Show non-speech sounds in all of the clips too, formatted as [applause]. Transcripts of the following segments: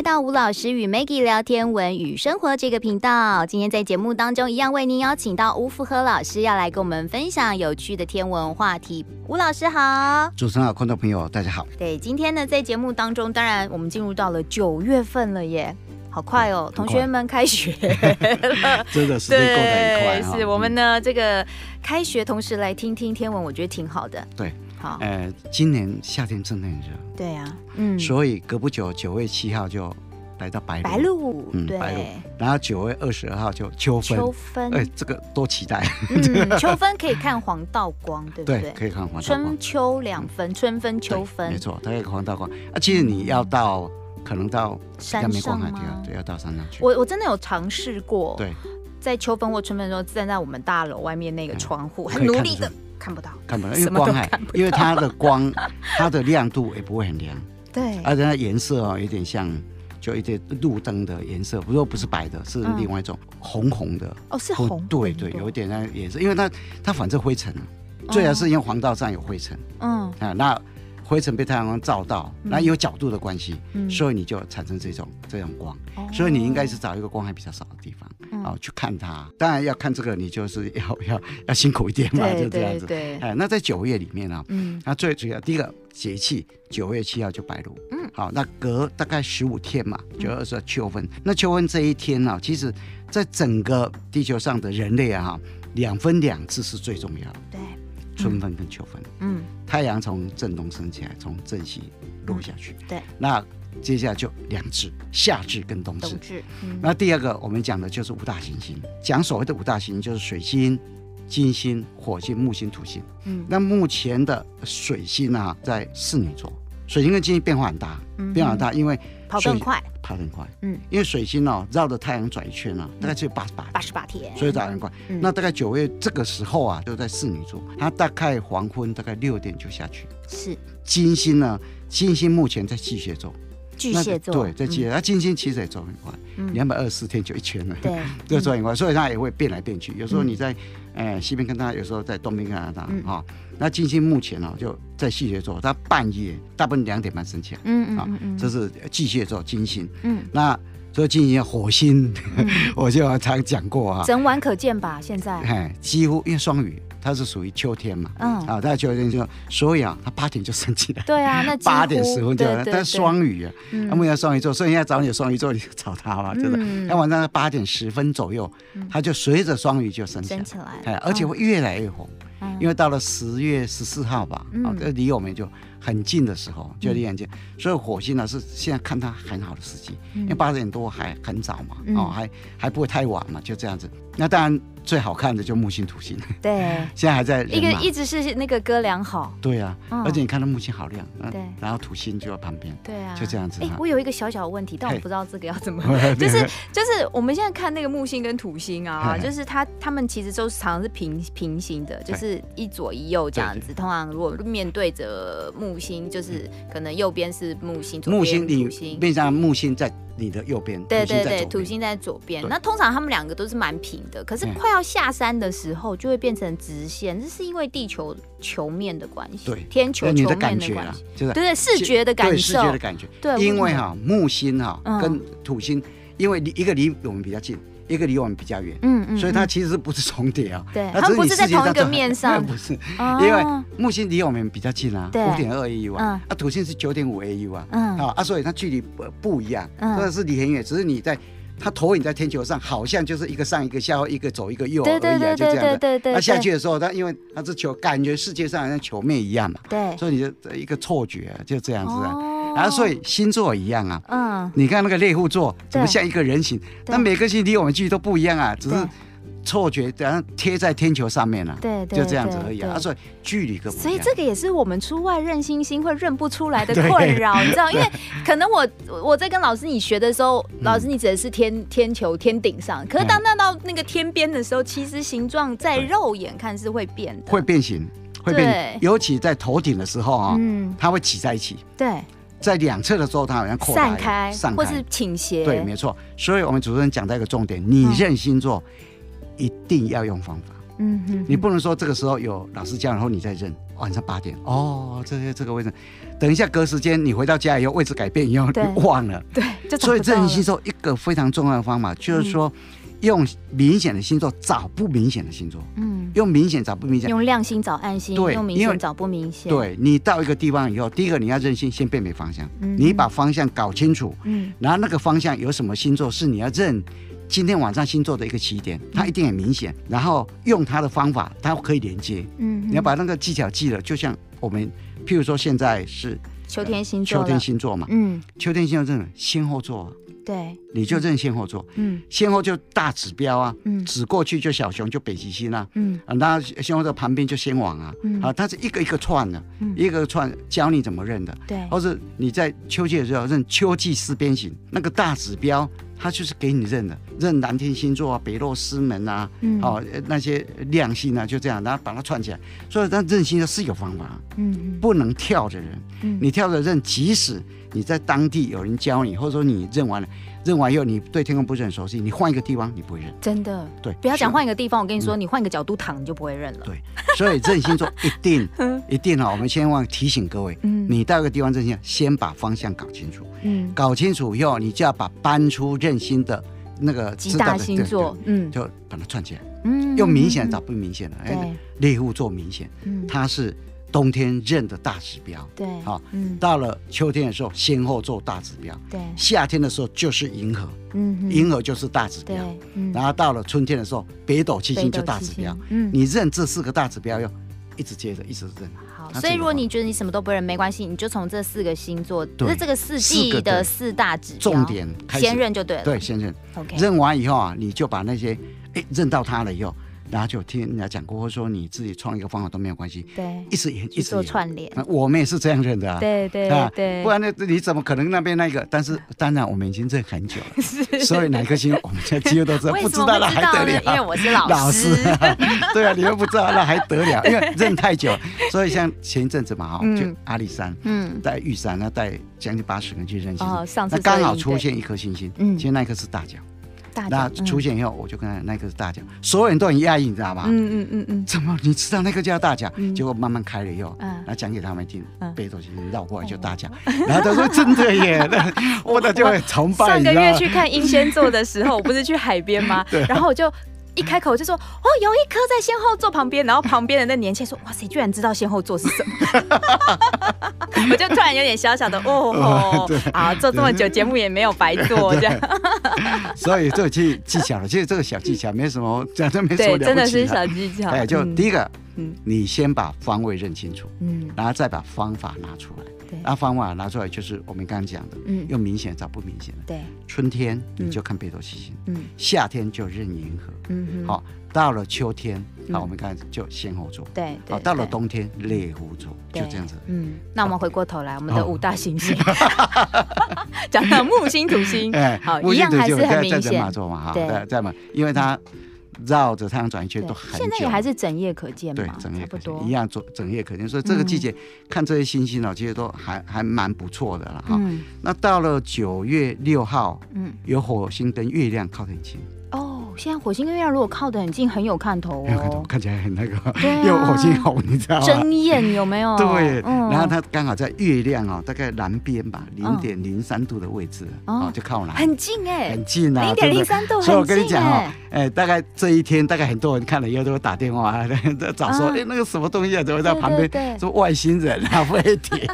来到吴老师与 Maggie 聊天文与生活这个频道。今天在节目当中，一样为您邀请到吴福和老师，要来跟我们分享有趣的天文话题。吴老师好，主持人好，观众朋友大家好。对，今天呢，在节目当中，当然我们进入到了九月份了耶，好快哦，同学们开学了，[laughs] 真的时间过得很快是、哦、我们呢，这个开学同时来听听天文，我觉得挺好的。对。好，呃，今年夏天真的很热，对呀、啊，嗯，所以隔不久九月七号就来到白露，白鹿，嗯，对，然后九月二十二号就秋分，秋分，哎，这个多期待，嗯，秋分可以看黄道光，对不对？对，可以看黄道光，春秋两分，春分秋分，没错，它可以黄道光。啊，其实你要到，嗯、可能到山上吗？对，要到山上去。我我真的有尝试过，对，在秋分或春分的时候，站在我们大楼外面那个窗户，很努力的。看不到，看不到，因为光害，因为它的光，[laughs] 它的亮度也不会很亮，对，而且它颜色哦，有点像，就一点路灯的颜色，不过不是白的，是另外一种红红的，哦，是红，对对，有一点那个颜色，因为它它反正灰尘，最好是因为黄道上有灰尘，嗯，啊那。灰尘被太阳光照到，那有角度的关系，嗯、所以你就产生这种这种光，嗯、所以你应该是找一个光害比较少的地方，嗯、哦，去看它。当然要看这个，你就是要要 [laughs] 要辛苦一点嘛，就这样子。对，哎，那在九月里面啊，嗯，那最主要第一个节气，九月七号就白露，嗯，好，那隔大概十五天嘛，九月二十二秋分。嗯、那秋分这一天呢，其实在整个地球上的人类啊，两分两次是最重要的。对。春分跟秋分，嗯，太阳从正东升起来，从正西落下去，对。那接下来就两至，夏至跟冬至。冬至。那第二个我们讲的就是五大行星，讲所谓的五大行星就是水星、金星、火星、木星、土星。嗯。那目前的水星啊，在侍女座，水星跟金星变化很大，变化很大，因为。跑更快，跑更快，嗯，因为水星哦绕着太阳转一圈呢，大概只有八十八八十八天，所以跑很快。那大概九月这个时候啊，就在侍女座，它大概黄昏大概六点就下去。是。金星呢？金星目前在巨蟹座，巨蟹座。对，在巨蟹，它金星其实也走很快，两百二十四天就一圈了，对，[laughs] 就走很快，所以它也会变来变去。有时候你在哎西边看它，有时候在东边看它，哈。那金星目前呢，就在巨蟹座，它半夜大部分两点半升起来，嗯嗯嗯，这是巨蟹座金星，嗯，那所以金星火星，[laughs] 我就常讲过啊，整晚可见吧？现在，哎，几乎因为双鱼，它是属于秋天嘛，嗯，啊，在秋天就所以啊，它八点就升起来，对啊，那八点十分就，但是双鱼啊，那木要双鱼座，所以现在找你双鱼座，你就找他嘛，真的，那晚上八点十分左右，它就随着双鱼就升起来，哎，而且会越来越红。因为到了十月十四号吧，啊，这离我们就很近的时候，就离很近，所以火星呢是现在看它很好的时机，因为八点多还很早嘛，哦，还还不会太晚嘛，就这样子。那当然。最好看的就木星、土星，对，[laughs] 现在还在一个一直是那个哥俩好，对啊，而且你看到木星好亮，对，然后土星就在旁边，对啊，就这样子。哎，我有一个小小的问题，但我不知道这个要怎么，[laughs] 就是就是我们现在看那个木星跟土星啊，就是它它们其实都是常常是平平行的，就是一左一右这样子。通常如果面对着木星，就是可能右边是木星，左边土星，面向木星在。你的右边，对对对，土星在左边。那通常他们两个都是蛮平的，可是快要下山的时候就会变成直线，这是因为地球球面的关系，对，天球球面的关系，就是对对视觉的感受，视觉的感觉。对，因为哈木星哈跟土星，因为一个离我们比较近。一个离我们比较远，嗯嗯，所以它其实不是重叠啊？对，它不是在同一个面上，[laughs] 不是，因为木星离我们比较近啊，五点二 AU 啊，啊土星是九点五 AU 啊，嗯。啊，所以它距离不不一样，或者是离很远，只是你在它投影在天球上，好像就是一个上一个下，一个左一个右而已啊，就这样的。对对，它下去的时候，它因为它是球，感觉世界上好像球面一样嘛，对，所以你就一个错觉，就这样子啊。然后，所以星座一样啊。嗯。你看那个猎户座，怎么像一个人形？那每个星离我们距离都不一样啊，只是错觉，然后贴在天球上面了。对对。就这样子而已啊。所以距离个。所以这个也是我们出外认星星会认不出来的 [laughs] 困扰，你知道？[laughs] 因为可能我我在跟老师你学的时候，老师你指的是天天球天顶上，可是当那到那个天边的时候，其实形状在肉眼看是会变的。会变形，会变，尤其在头顶的时候啊，嗯，它会挤在一起。对。在两侧的时候，它好像扩散开，散开或是倾斜。对，没错。所以我们主持人讲到一个重点：你认星座一定要用方法。嗯哼，你不能说这个时候有老师教，然后你再认。晚上八点，哦，这些这个位置，等一下隔时间你回到家以后位置改变以后你忘了。对，所以认星座一个非常重要的方法就是说。用明显的星座找不明显的星座，嗯，用明显找不明显，用亮星找暗星，对，用明显找不明显。对，你到一个地方以后，第一个你要认星，先辨别方向，嗯，你把方向搞清楚，嗯，然后那个方向有什么星座是你要认，今天晚上星座的一个起点，它一定很明显，然后用它的方法，它可以连接，嗯，你要把那个技巧记了，就像我们，譬如说现在是秋天星座，秋天星座嘛，嗯，秋天星座认先后座。对，你就认先后座，嗯，先后就大指标啊，嗯，指过去就小熊就北极星啊，嗯，啊，那先后座旁边就先王啊，嗯，啊，它是一个一个串的，嗯，一个串教你怎么认的，对，或是你在秋季的时候认秋季四边形那个大指标，它就是给你认的，认蓝天星座啊，北落师门啊，嗯，哦，那些亮星啊，就这样，然后把它串起来，所以它认星的是有方法，嗯，不能跳着认，嗯，你跳着认，即使。你在当地有人教你，或者说你认完了，认完以后你对天空不是很熟悉，你换一个地方你不会认。真的，对，不要讲换一个地方，我跟你说，你换一个角度躺你就不会认了。对，所以认星座一定 [laughs] 一定啊，我们千万提醒各位，嗯，你到一个地方认星，先把方向搞清楚，嗯，搞清楚以后，你就要把搬出认星的那个几大星座，嗯，就把它串起来，嗯，用明显找不明显的，哎，猎户座明显，嗯，它是。冬天认的大指标，对，好，嗯，到了秋天的时候，先后做大指标，对，夏天的时候就是银河，嗯，银河就是大指标，嗯，然后到了春天的时候，北斗七星就大指标，嗯，你认这四个大指标，要一直接着，一直认。好，所以如果你觉得你什么都不认，没关系，你就从这四个星座，就是这个四季的四大指标，重点先认就对了，对，先认，OK，认完以后啊，你就把那些，哎，认到它了以后。然后就听人家讲过，或者说你自己创一个方法都没有关系。对，一直演，一直做串联。我们也是这样认的啊。对对对。不然呢你怎么可能那边那个？但是当然我们已经认很久了，[laughs] 所以哪颗星我们现在几乎都知道。不知道那还得了？因为我是老师。[laughs] 对啊，你又不知道那还得了？因为认太久，[laughs] 所以像前一阵子嘛哈，就阿里山，嗯，带玉山，那带将近八十个人去认星。哦，上次那刚好出现一颗星星，嗯，其实那颗是大角。那出现以后，我就跟他那个是大奖，所有人都很压抑，你知道吗？嗯嗯嗯嗯。怎么你知道那个叫大奖？结果慢慢开了以后，然后讲给他们听，背东西绕过来就大奖。[laughs] 然后他说真的耶，[laughs] 我的就会崇拜。上个月去看英仙座的时候，我不是去海边吗？[laughs] 然后我就。一开口就说哦，有一颗在先后座旁边，然后旁边的那年轻人说哇塞，居然知道先后座是什么，[laughs] 我就突然有点小小的 [laughs] 哦，哦啊，做这么久节目也没有白做这样，[laughs] 所以这个技技巧了，其实这个小技巧没什么，讲真没什么真的是小技巧。哎，就第一个，嗯，你先把方位认清楚，嗯，然后再把方法拿出来。那方法拿出来就是我们刚刚讲的，嗯，用明显找不明显的。对，春天你就看北斗七星，嗯，夏天就认银河，嗯，好，到了秋天，好，我们刚才就先后座，对，好，到了冬天猎户座，就这样子。嗯，那我们回过头来，我们的五大行星，[laughs] 讲到木星、土星，哎，好，一样还是很明显。座嘛，哈，对，在嘛，因为它。绕着太阳转一圈都很久，现在也还是整夜可见嘛，对，整夜可见，一样做整夜可见，所以这个季节看这些星星呢，其实都还还蛮不错的了哈。那到了九月六号，嗯，有火星跟月亮靠得很近。现在火星跟月亮如果靠得很近，很有看头哦，看头，看起来很那个，[laughs] 因为火星红，你知道吗？争艳有没有？[laughs] 对，然后它刚好在月亮哦，大概南边吧，零点零三度的位置，哦，就靠南，很近哎，很近啊，零点零三度，所以我跟你讲哦，哎，大概这一天，大概很多人看了以后都会打电话，[laughs] 找说，哎，那个什么东西啊，怎么在旁边？说外星人啊，飞碟。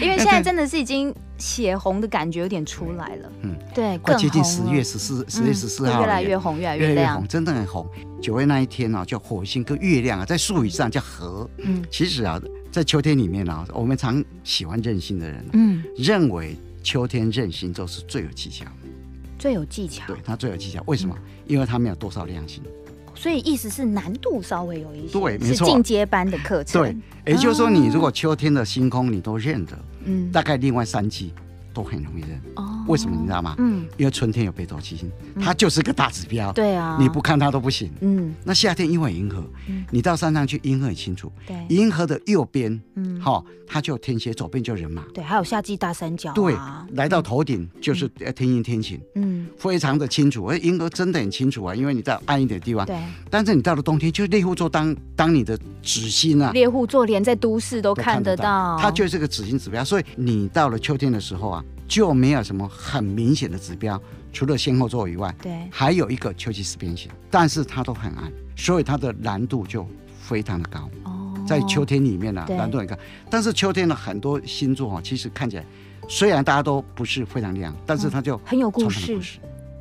因为现在真的是已经。血红的感觉有点出来了，嗯，对，快接近十月十四，十月十四号，越来越红，越来越亮，真的很红。九月那一天呢，叫火星跟月亮啊，在术语上叫合。嗯，其实啊，在秋天里面啊，我们常喜欢任性的人，嗯，认为秋天任性就是最有技巧，最有技巧。对，他最有技巧，为什么？因为他没有多少亮星，所以意思是难度稍微有一些，对，没错，进阶班的课程。对，也就是说，你如果秋天的星空你都认得。嗯，大概另外三季都很容易认。哦，为什么你知道吗？嗯，因为春天有北斗七星，它就是个大指标。对啊，你不看它都不行。嗯，那夏天因为银河，你到山上去，银河很清楚。对，银河的右边，嗯，好，它就天蝎，左边就人马。对，还有夏季大三角。对，来到头顶就是天阴天晴。嗯，非常的清楚。而银河真的很清楚啊，因为你在暗一点的地方。对。但是你到了冬天，就是猎户座当当你的指星啊。猎户座连在都市都看得到。它就是个指星指标，所以你到了秋天的时候啊，就没有什么很明显的指标，除了仙后座以外，对，还有一个秋季四边形，但是它都很暗，所以它的难度就非常的高。哦，在秋天里面呢、啊，对。蓝度很高。但是秋天的很多星座啊，其实看起来虽然大家都不是非常亮，但是它就很有故事。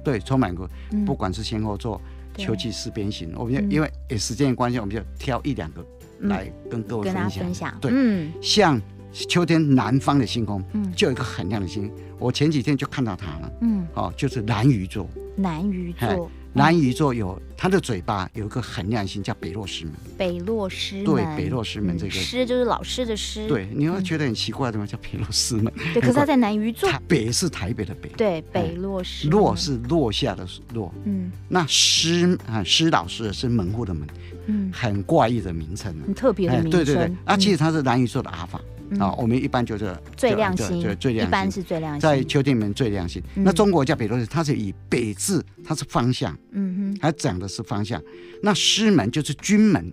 对，充满过，不管是仙后座、秋季四边形，我们就因为时间的关系，我们就挑一两个来跟各位分享。对，嗯，像。秋天南方的星空，嗯，就有一个很亮的星，我前几天就看到它了，嗯，哦，就是南鱼座。南鱼座，南鱼座有它的嘴巴有一个很亮星，叫北落师门。北落师门，对，北落师门这个师就是老师的师。对，你会觉得很奇怪，怎么叫北落师门？[laughs] 对，可是它在 [laughs] 南鱼座。北是台北的北。对，北落师。落是落下的落。嗯。那师啊，师老师是门户的门。嗯。很怪异的名称。很特别的名称。对对对，啊，其实它是南鱼座的阿法。啊，我们一般就是最亮星，对最亮星，一般是最亮星，在秋天里面最亮星。那中国叫北落，它是以北字，它是方向，嗯哼，它讲的是方向。那师门就是军门，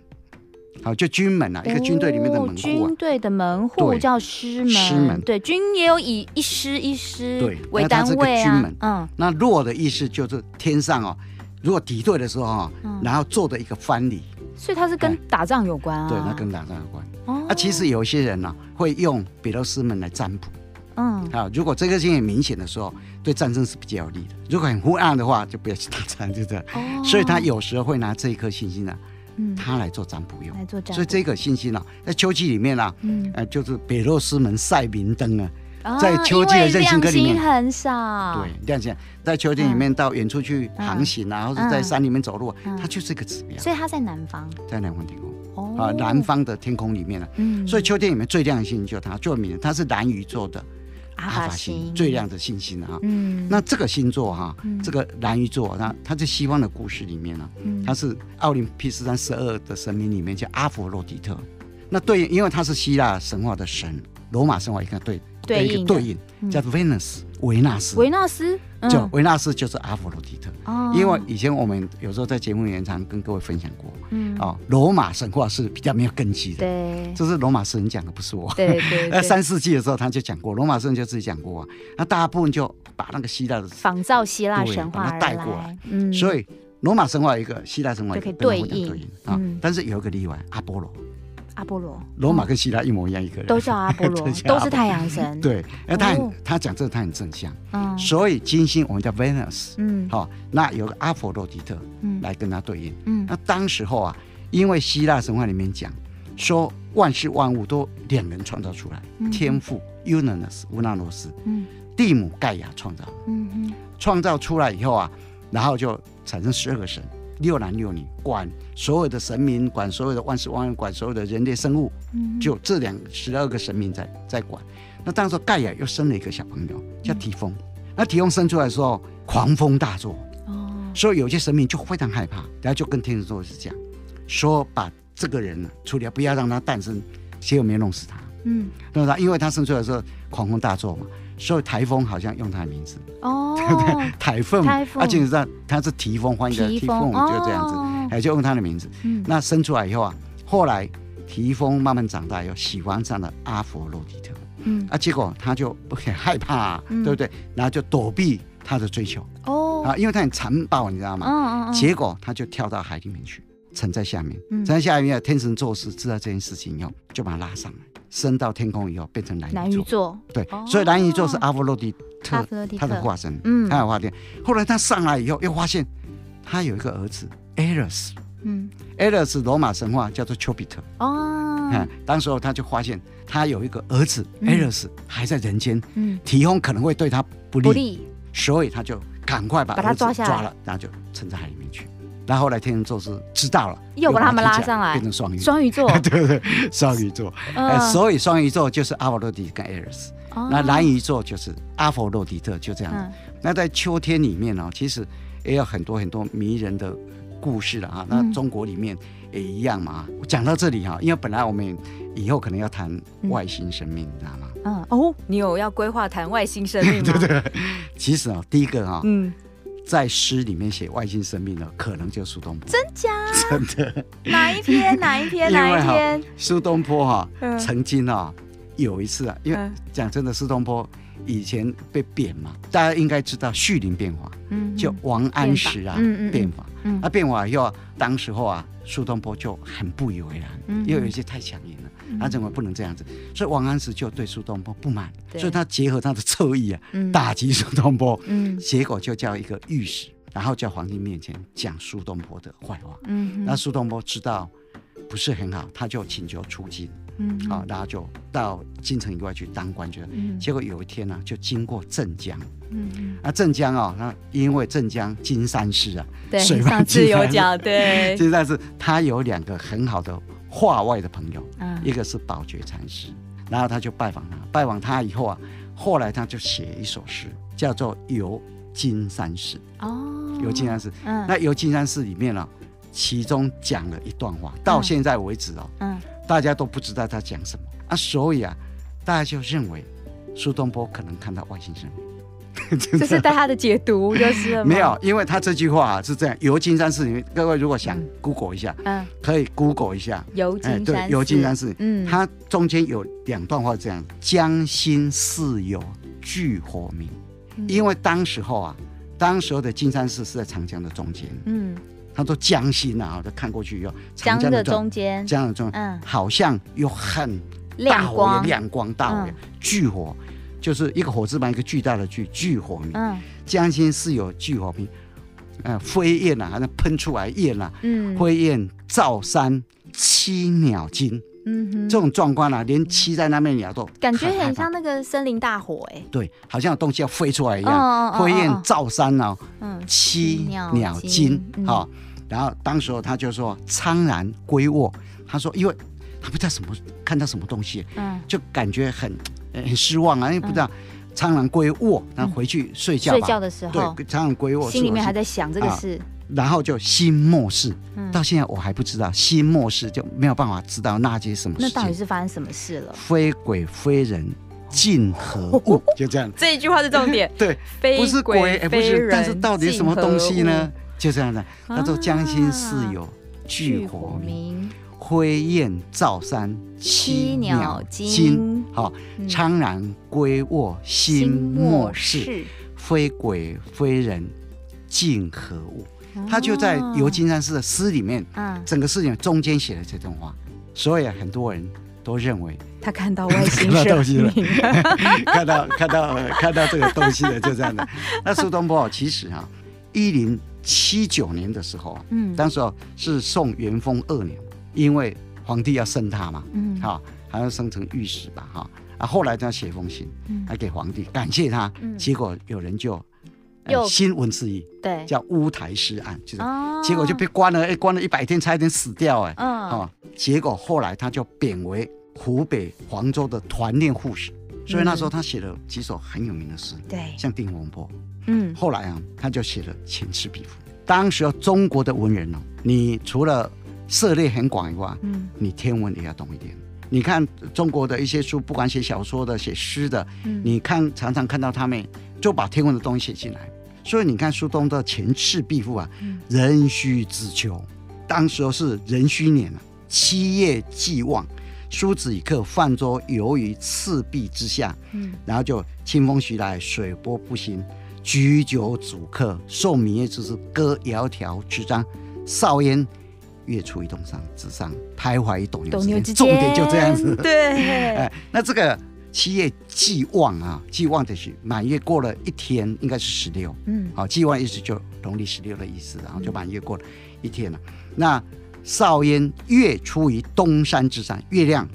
好，就军门啊，一个军队里面的门户，军队的门户叫师门，师门，对，军也有以一师一师对为单位啊，嗯，那落的意思就是天上哦，如果敌对的时候啊，然后做的一个藩篱。所以它是跟打仗有关啊？对，那跟打仗有关。哦，啊，其实有些人呢、啊、会用北落师门来占卜。嗯，啊，如果这个星很明显的时候，对战争是比较有利的；如果很昏暗的话，就不要去打仗，就这样。哦，所以他有时候会拿这一颗星星呢、啊，嗯，他来做占卜用。来做占卜。所以这个星星呢、啊，在秋季里面呢、啊，嗯，呃，就是北落师门晒明灯啊。在秋季的任性歌里面很少，对，亮星在秋天里面到远处去航行啊，或者在山里面走路，它就是一个指标。所以它在南方，在南方天空啊，南方的天空里面呢，所以秋天里面最亮的星星就它，最有名，它是蓝鱼座的阿法星，最亮的星星啊。嗯，那这个星座哈，这个蓝鱼座，那它在西方的故事里面呢，它是奥林匹斯山十二的神明里面叫阿佛洛狄特。那对，因为它是希腊神话的神，罗马神话一个对。对应对应叫 Venus 维纳斯，维纳斯。就维纳斯就是阿佛洛狄特。哦，因为以前我们有时候在节目里面常跟各位分享过，嗯，哦，罗马神话是比较没有根基的，对，这是罗马诗人讲的，不是我。对 [laughs] 对。那三世纪的时候他就讲过，罗马诗人就自己讲过啊。那大部分就把那个希腊的仿造希腊神话带过来，嗯，所以罗马神话一个，希腊神话一个，对应。啊。但是有一个例外，阿波罗。阿波罗，罗马跟希腊一模一样，一个人。都叫阿波罗，[laughs] 都是太阳神。对，那他很他讲这个他很正向，嗯，所以金星我们叫 Venus，嗯，好，那有个阿佛洛狄特，嗯，来跟他对应，嗯，那当时候啊，因为希腊神话里面讲说万事万物都两人创造出来，天父 Uranus 乌纳罗斯，嗯，蒂姆盖亚创造，嗯嗯，创造出来以后啊，然后就产生十二个神。六男六女管所有的神明，管所有的万事万物，管所有的人类生物，嗯、就这两十二个神明在在管。那当时盖亚又生了一个小朋友，叫提丰。嗯、那提丰生出来的时候，狂风大作，哦，所以有些神明就非常害怕，然后就跟天神座是讲，说把这个人呢处理，不要让他诞生，结果没弄死他，嗯，对吧？因为他生出来的时候狂风大作嘛。所以台风好像用他的名字哦，[laughs] 对不对？台风，而且你知道他是提丰，换一个提丰就这样子，哎，就用他的名字。那生出来以后啊，后来提丰慢慢长大，又喜欢上了阿佛洛狄特，嗯，啊，结果他就很害怕，对不对？然后就躲避他的追求哦，啊，因为他很残暴，你知道吗？嗯嗯，结果他就跳到海里面去，沉在下面，沉在下面。天神宙斯知道这件事情以后，就把他拉上来。升到天空以后，变成蓝鱼座。对，所以蓝鱼座是阿佛洛狄特他的化身，嗯，他的化身。后来他上来以后，又发现他有一个儿子 Ares，嗯，Ares 罗马神话叫做丘比特。哦，嗯，当时候他就发现他有一个儿子 Ares 还在人间，嗯，提丰可能会对他不利，所以他就赶快把他抓下来，抓了，然后就沉在海里面去。然后后来天秤座是知道了，又把他们拉上来，变成双鱼，双鱼座，[laughs] 对对，双鱼座。所以双鱼座就是阿佛洛狄跟艾瑞斯。那蓝鱼座就是阿佛洛狄特，就这样子。那在秋天里面呢，其实也有很多很多迷人的故事了啊。那中国里面也一样嘛。讲到这里哈，因为本来我们以后可能要谈外星生命，你知道吗？嗯哦，你有要规划谈外星生命吗？[laughs] 对对。其实啊，第一个哈，嗯。在诗里面写外星生命的，可能就是苏东坡。真假？真的。哪一篇？[laughs] 哪一篇？哪一篇？苏东坡哈，曾经啊有一次啊，因为讲真的，苏东坡以前被贬嘛，大家应该知道绪林变法，嗯，就王安石啊变法，嗯，那变法以后，当时候啊，苏东坡就很不以为然，因为有一些太强硬了。他认为不能这样子，所以王安石就对苏东坡不满，所以他结合他的侧翼啊，打击苏东坡，结果就叫一个御史，然后叫皇帝面前讲苏东坡的坏话，那苏东坡知道不是很好，他就请求出京，嗯好，然后就到京城以外去当官去了，结果有一天呢，就经过镇江，那镇江啊，那因为镇江金山寺啊，对，上次有讲，对，[laughs] 金山寺它有两个很好的。画外的朋友，嗯，一个是宝觉禅师，然后他就拜访他，拜访他以后啊，后来他就写一首诗，叫做《游金山寺》。哦，游金山寺，嗯，那游金山寺里面呢，其中讲了一段话，到现在为止哦，嗯，大家都不知道他讲什么。啊，所以啊，大家就认为苏东坡可能看到外星生命。[laughs] 这是对他的解读，[laughs] 就是没有，因为他这句话是这样：游金山寺各位如果想 Google 一下，嗯，可以 Google 一下。游金山寺。对，游金山寺，嗯，它中间有两段话这样：江心似有炬火明。因为当时候啊，当时候的金山寺是在长江的中间，嗯，他说江心啊，就看过去以后，长江的中间，江的中间，嗯，好像有很大火亮光，大火炬火。就是一个火字旁，一个巨大的巨，巨火明。嗯，江心是有巨火明，呃，飞焰啊，好像喷出来焰啊，嗯，飞燕照山栖鸟惊。嗯哼，这种壮观啊，连栖在那边鸟都感觉很像那个森林大火哎。对，好像有东西要飞出来一样。飞焰照山哦，嗯，栖鸟惊。好，然后当时候他就说苍然归卧，他说因为他不知道什么看到什么东西，嗯，就感觉很。很失望啊，因为不知道苍狼归卧，然后回去睡觉。睡觉的时候，对，苍狼归卧，心里面还在想这个事，然后就心默视。到现在我还不知道，心默视就没有办法知道那些什么事。那到底是发生什么事了？非鬼非人，尽何物？[laughs] 就这样。这一句话是重点。[laughs] 对，不是鬼，不是，但是到底什么东西呢？就这样的。他说：“将心似有炬火明。”飞雁照山栖鸟惊，好，苍然归卧心莫视，非鬼非人，竟何物？他就在游金山寺的诗里面，整个事情中间写了这段话，所以很多人都认为他看到外星东西了，看到看到看到这个东西了，就这样的。[laughs] 那苏东坡其实啊，一零七九年的时候啊，嗯，当时是宋元丰二年。因为皇帝要升他嘛，嗯，好，还要升成御史吧，哈，啊，后来他写封信，嗯，还给皇帝感谢他，嗯，结果有人就有新闻之一，对，叫乌台诗案，就是，结果就被关了，哎，关了一百天，差一点死掉，哎，嗯，哦，结果后来他就贬为湖北黄州的团练副使，所以那时候他写了几首很有名的诗，对，像《定风波》，嗯，后来啊，他就写了《前赤壁赋》。当时中国的文人哦，你除了涉猎很广以外，嗯，你天文也要懂一点。你看中国的一些书，不管写小说的、写诗的，嗯，你看常常看到他们就把天文的东西写进来。所以你看苏东的《前赤壁赋》啊，嗯，壬戌之秋，当时候是壬戌年啊，七月既望，苏子与客泛舟游于赤壁之下，嗯，然后就清风徐来，水波不兴，举酒属客，受明月之时，歌窈窕之章，少焉。月出于东山之上，徘徊于斗牛之间。重点就这样子。[laughs] [laughs] 对，哎，那这个七月既望啊，既望的是满月过了一天，应该是十六。嗯，好，既望意思就农历十六的意思，然后就满月过了一天了。嗯、那少焉，月出于东山之上，月亮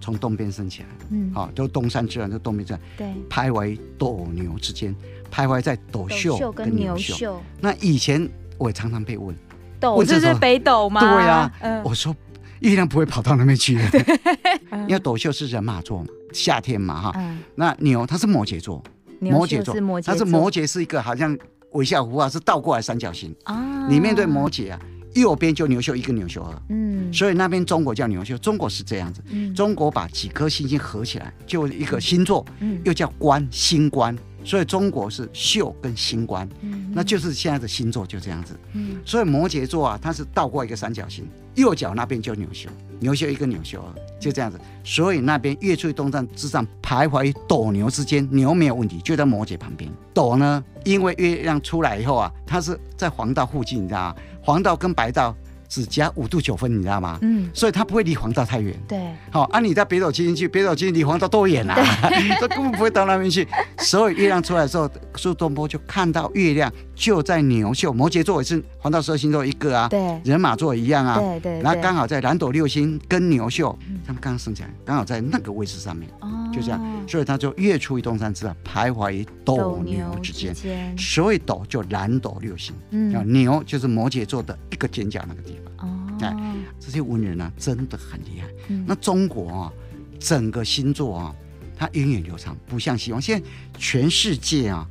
从东边升起来。嗯，好，就东山之上，就东边上。对，徘徊斗牛之间，徘徊在斗秀跟牛秀。那以前我也常常被问。斗这是北斗吗？对呀，我说月亮不会跑到那边去的，[laughs] 因为斗秀是人马座嘛。夏天嘛哈。嗯、那牛它是摩羯座，摩羯座，它是摩羯是一个好像微笑符啊是倒过来三角形啊。你面对摩羯啊，右边就牛宿一个牛宿二，嗯，所以那边中国叫牛宿，中国是这样子，嗯、中国把几颗星星合起来就一个星座，嗯，又叫官星官。所以中国是宿跟星官，嗯、那就是现在的星座就这样子。嗯、所以摩羯座啊，它是倒过一个三角形，右脚那边就牛秀，牛宿一个牛宿二，就这样子。所以那边月出于东山之上，徘徊于斗牛之间，牛没有问题，就在摩羯旁边。斗呢，因为月亮出来以后啊，它是在黄道附近，你知道吗？黄道跟白道。只加五度九分，你知道吗？嗯，所以它不会离黄道太远。对，好，啊，你在北斗七星去，北斗七星离黄道多远啊？它 [laughs] 根本不会到那边去。所以月亮出来的时候，苏东坡就看到月亮就在牛宿，摩羯座也是黄道十二星座一个啊。对，人马座一样啊。对对。然后刚好在南斗六星跟牛宿，他们刚刚升起来，刚好在那个位置上面。哦。就这样，所以他就月出于东山之上，徘徊于斗牛之间。所以斗就南斗六星。嗯。牛就是摩羯座的一个尖角那个地方。哎，这些文人啊，真的很厉害。嗯、那中国啊，整个星座啊，它源远流长，不像西方。现在全世界啊，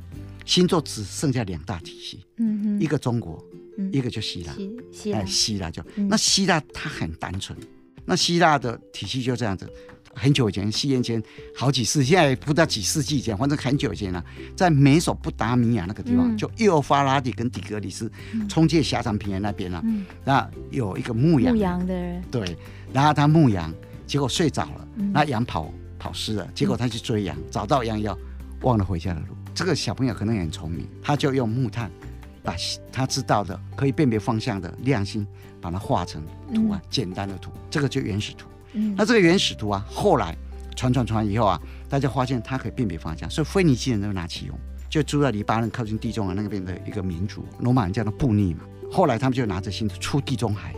星座只剩下两大体系，嗯哼。一个中国，嗯、一个就希腊。希哎，希腊就、嗯、那希腊它很单纯，那希腊的体系就这样子。很久以前，西元前好几世，现在不知道几世纪以前，反正很久以前了、啊，在美索不达米亚那个地方，嗯、就幼发拉底跟底格里斯，冲进狭长平原那边了、啊。嗯、那有一个牧羊牧羊的人，对，然后他牧羊，结果睡着了，嗯、那羊跑跑失了，结果他去追羊，找到羊要忘了回家的路。这个小朋友可能也很聪明，他就用木炭把他知道的可以辨别方向的亮星，把它画成图案，嗯、简单的图，这个就原始图。嗯，那这个原始图啊，后来传传传以后啊，大家发现它可以辨别方向，所以腓尼基人都拿起用，就住在黎巴嫩靠近地中海那边的一个民族，罗马人叫做布匿嘛。后来他们就拿着星出地中海，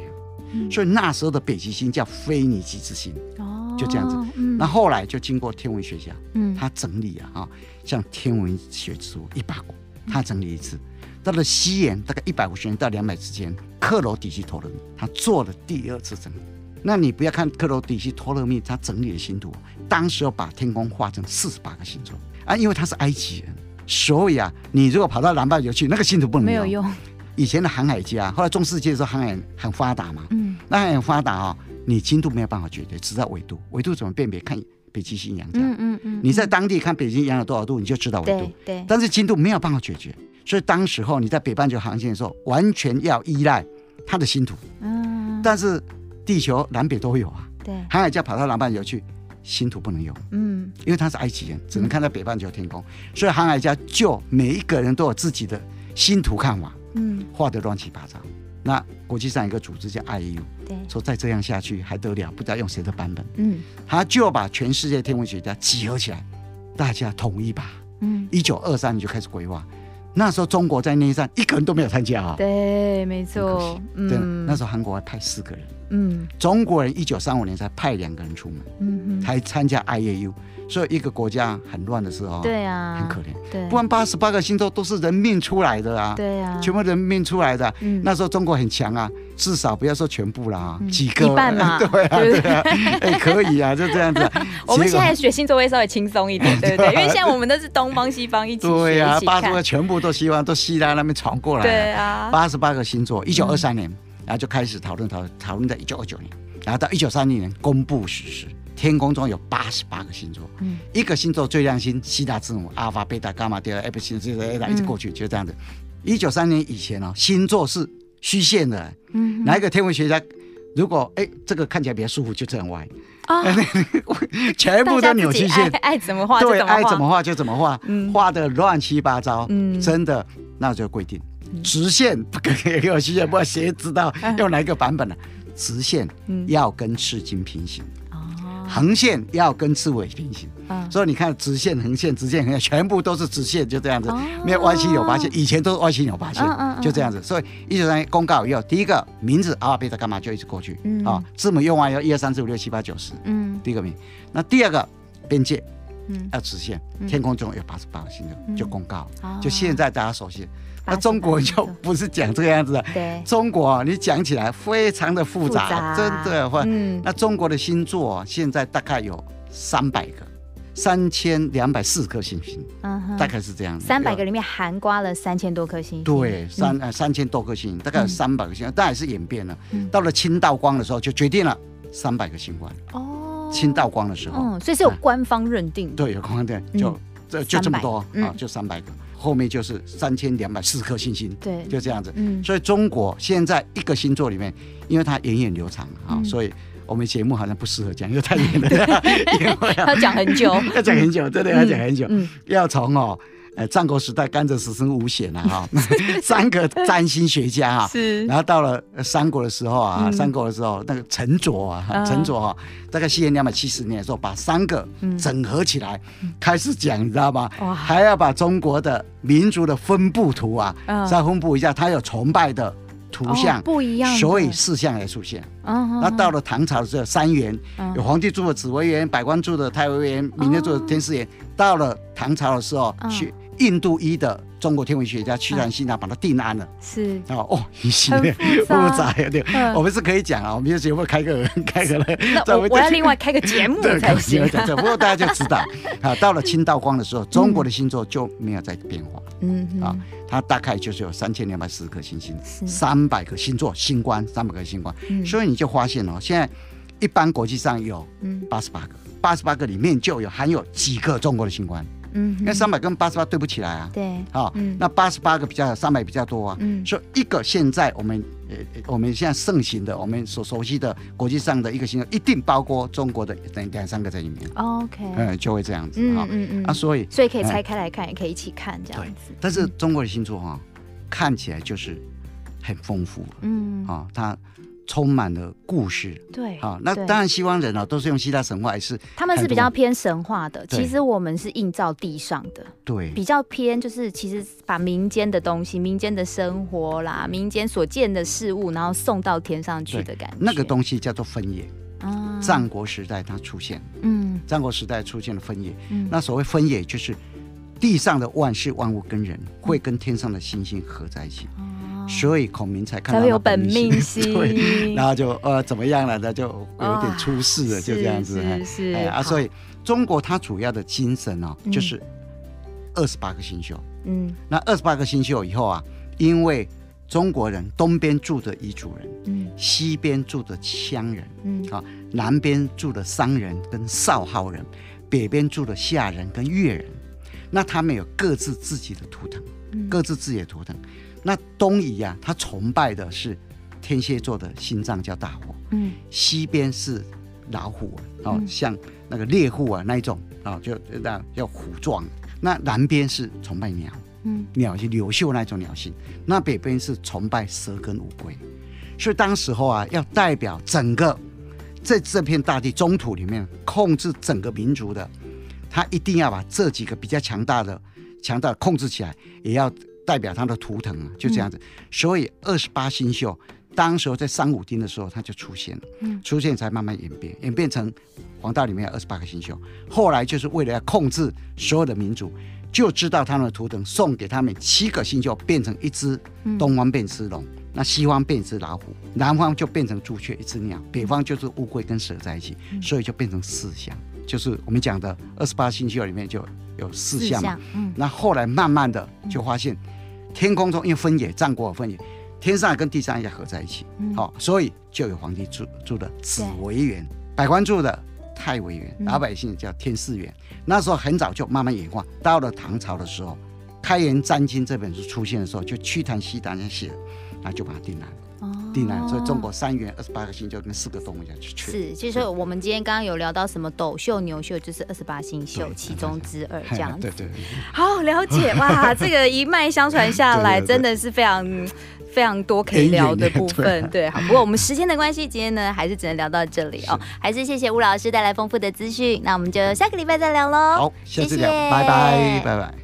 嗯、所以那时候的北极星叫腓尼基之星。哦，就这样子。嗯，那后来就经过天文学家，嗯，他整理啊，啊，像天文学之书一百国，他整理一次，到了西元大概一百五十年到两百之间，克罗底希托勒密他做了第二次整理。那你不要看克罗底希托勒密他整理的星图，当时要把天空画成四十八个星座啊，因为他是埃及人，所以啊，你如果跑到南半球去，那个星图不能。没有用。以前的航海家，后来中世纪的时候航海很发达嘛，嗯，那很发达啊，你经度没有办法绝对，只知道纬度，纬度怎么辨别？看北极星仰角，嗯嗯嗯，你在当地看北极星仰有多少度，你就知道纬度，对，对。但是经度没有办法解决，所以当时候你在北半球航行的时候，完全要依赖它的星图，嗯，但是。地球南北都有啊，对，航海家跑到南半球去，星图不能用，嗯，因为他是埃及人，只能看到北半球天空，嗯、所以航海家就每一个人都有自己的星图看法，嗯，画的乱七八糟。那国际上一个组织叫 IAU，对，说再这样下去还得了，不知道用谁的版本，嗯，他就把全世界天文学家集合起来，大家统一吧，嗯，一九二三年就开始规划。那时候中国在内战，一个人都没有参加啊。对，没错。嗯，对，那时候韩国还派四个人。嗯，中国人一九三五年才派两个人出门，嗯哼，才参加 IAU。所以一个国家很乱的时候，对啊，很可怜。对，不然八十八个星座都是人命出来的啊。对啊，全部人命出来的。嗯，那时候中国很强啊，至少不要说全部啦，几个。一半嘛。[laughs] 对啊，对啊，哎，可以啊，就这样子。[laughs] 我们现在学星座会稍微轻松一点，对不对？[laughs] 因为现在我们都是东方西方一起学。对啊，八十个全部都希望都希腊那边传过来。对啊，八十八个星座，一九二三年，然后就开始讨论讨讨论，在一九二九年，然后到一九三零年公布实施。天空中有八十八个星座，嗯，一个星座最亮星，希腊字母阿尔法、贝塔、伽马、德尔、埃普星，这这一直过去，就这样子。一九三年以前哦，星座是虚线的，嗯，哪一个天文学家如果哎这个看起来比较舒服，就这样歪。啊，[laughs] 全部都扭曲线，爱怎么画对，爱怎么画就怎么画，画的乱七八糟，嗯，真的，那就规定。直线不可以有虚线，不知道谁知道 [laughs] 用哪一个版本呢？直线要跟赤金平行。横线要跟赤尾平行，嗯、所以你看直线、横线、直线、横线，全部都是直线，就这样子，哦、没有歪七扭八线。以前都是歪七扭八线，嗯嗯、就这样子。所以一九三一公告以后，第一个名字阿尔贝塔伽马就一直过去，啊、字母用完以后一二三四五六七八九十，嗯，第一个名。那第二个边界，嗯，要直线，天空中有八十八个星座，就公告，嗯、就现在大家熟悉。那中国就不是讲这个样子的，对，中国你讲起来非常的复杂，复杂。真的。嗯，那中国的星座现在大概有三百个，三千两百四十颗星星，嗯，大概是这样。三百个里面含刮了三千多颗星星。对，三呃三千多颗星星，大概有三百个星星，但还是演变了。到了清道光的时候，就决定了三百个星官。哦，清道光的时候，所以是有官方认定。对，有官方认定，就这就这么多啊，就三百个。后面就是三千两百四十颗星星。对，就这样子。嗯，所以中国现在一个星座里面，因为它源远流长啊，所以。我们节目好像不适合讲，因为太远了，[laughs] 要讲很久，要讲很久，真的要讲很久。要从哦，呃，战国时代甘蔗死生无险啊，哈，[laughs] 三个占星学家哈，是，然后到了三国的时候啊，三国的时候那个陈卓啊，陈卓啊，大概西元两百七十年的时候，把三个整合起来开始讲，你知道吗？还要把中国的民族的分布图啊，再分布一下，他有崇拜的。图像不一样，所以四象也出现。那到了唐朝的时候，三元有皇帝住的紫微园，百官住的太微垣，民间住的天师园。到了唐朝的时候，去印度医的中国天文学家屈传信他把它定案了。是哦哦，[laughs] 很复杂，对。我们是可以讲啊，我们有节目开个开个了。那我要另外开个 [laughs] 节目才行。不过大家就知道 [laughs] 啊，到了清道光的时候，中国的星座就没有再变化。嗯啊。它大概就是有三千两百四十颗星星，三百个星座星官，三百个星官，嗯、所以你就发现哦，现在一般国际上有八十八个，八十八个里面就有含有几个中国的星官。嗯，因为三百跟八十八对不起来啊。对，好、哦，嗯、那八十八个比较，三百比较多啊。嗯，所以一个现在我们呃我们现在盛行的，我们所熟悉的国际上的一个星座，一定包括中国的两两三个在里面。OK，嗯，就会这样子。嗯嗯嗯。啊，所以所以可以拆开来看，也可以一起看这样子。但是中国的星座哈，看起来就是很丰富。嗯，啊，它。充满了故事，对，好，那当然西方人啊，都是用希腊神话，也是他们是比较偏神话的。其实我们是映照地上的，对，比较偏就是其实把民间的东西、民间的生活啦、民间所见的事物，然后送到天上去的感觉。那个东西叫做分野，战国时代它出现，嗯，战国时代出现了分野，嗯，那所谓分野就是地上的万事万物跟人会跟天上的星星合在一起。所以孔明才看到有本命星，[laughs] 对，然后就呃怎么样了？那就有点出事了，就这样子。是是啊，所以中国它主要的精神哦，就是二十八个星宿。嗯，那二十八个星宿以后啊，因为中国人东边住的彝族人，嗯，西边住的羌人，嗯，啊，南边住的商人跟少昊人，北边住的夏人跟越人，那他们有各自自己的图腾，各自自己的图腾。那东夷啊，他崇拜的是天蝎座的心脏叫大火，嗯，西边是老虎啊，哦，像那个猎户啊那一种啊，就那叫虎状。那南边是崇拜鸟，嗯，鸟是柳秀那种鸟性。那北边是崇拜蛇跟乌龟。所以当时候啊，要代表整个在这片大地中土里面控制整个民族的，他一定要把这几个比较强大的、强大的控制起来，也要。代表他的图腾啊，就这样子。嗯、所以二十八星宿，当时候在三五丁的时候，它就出现了。嗯，出现才慢慢演变，演变成黄道里面有二十八个星宿。后来就是为了要控制所有的民族，就知道他们的图腾，送给他们七个星宿，变成一只东方变狮龙，嗯、那西方变一只老虎，南方就变成朱雀一只鸟，北方就是乌龟跟蛇在一起，嗯、所以就变成四象。就是我们讲的二十八星宿里面就有四象嘛。嗯，那后来慢慢的就发现。天空中因为分野，战国有分野，天上跟地上也合在一起，好、嗯，所以就有皇帝住住的紫微垣，百官住的太微垣，老百姓叫天四园。嗯、那时候很早就慢慢演化，到了唐朝的时候，《开元占经》这本书出现的时候，就瞿昙熙大人写的，那就把它定了。定了，所以中国三元二十八个星就跟四个动物要去。是，就是说我们今天刚刚有聊到什么斗秀、牛秀，就是二十八星宿其中之二 [laughs] 这样子。对对。[laughs] 好了解哇，[laughs] 这个一脉相传下来，真的是非常非常多可以聊的部分。对，好，不过我们时间的关系，今天呢还是只能聊到这里哦。还是谢谢吴老师带来丰富的资讯，那我们就下个礼拜再聊喽。好，谢谢，拜拜，拜拜。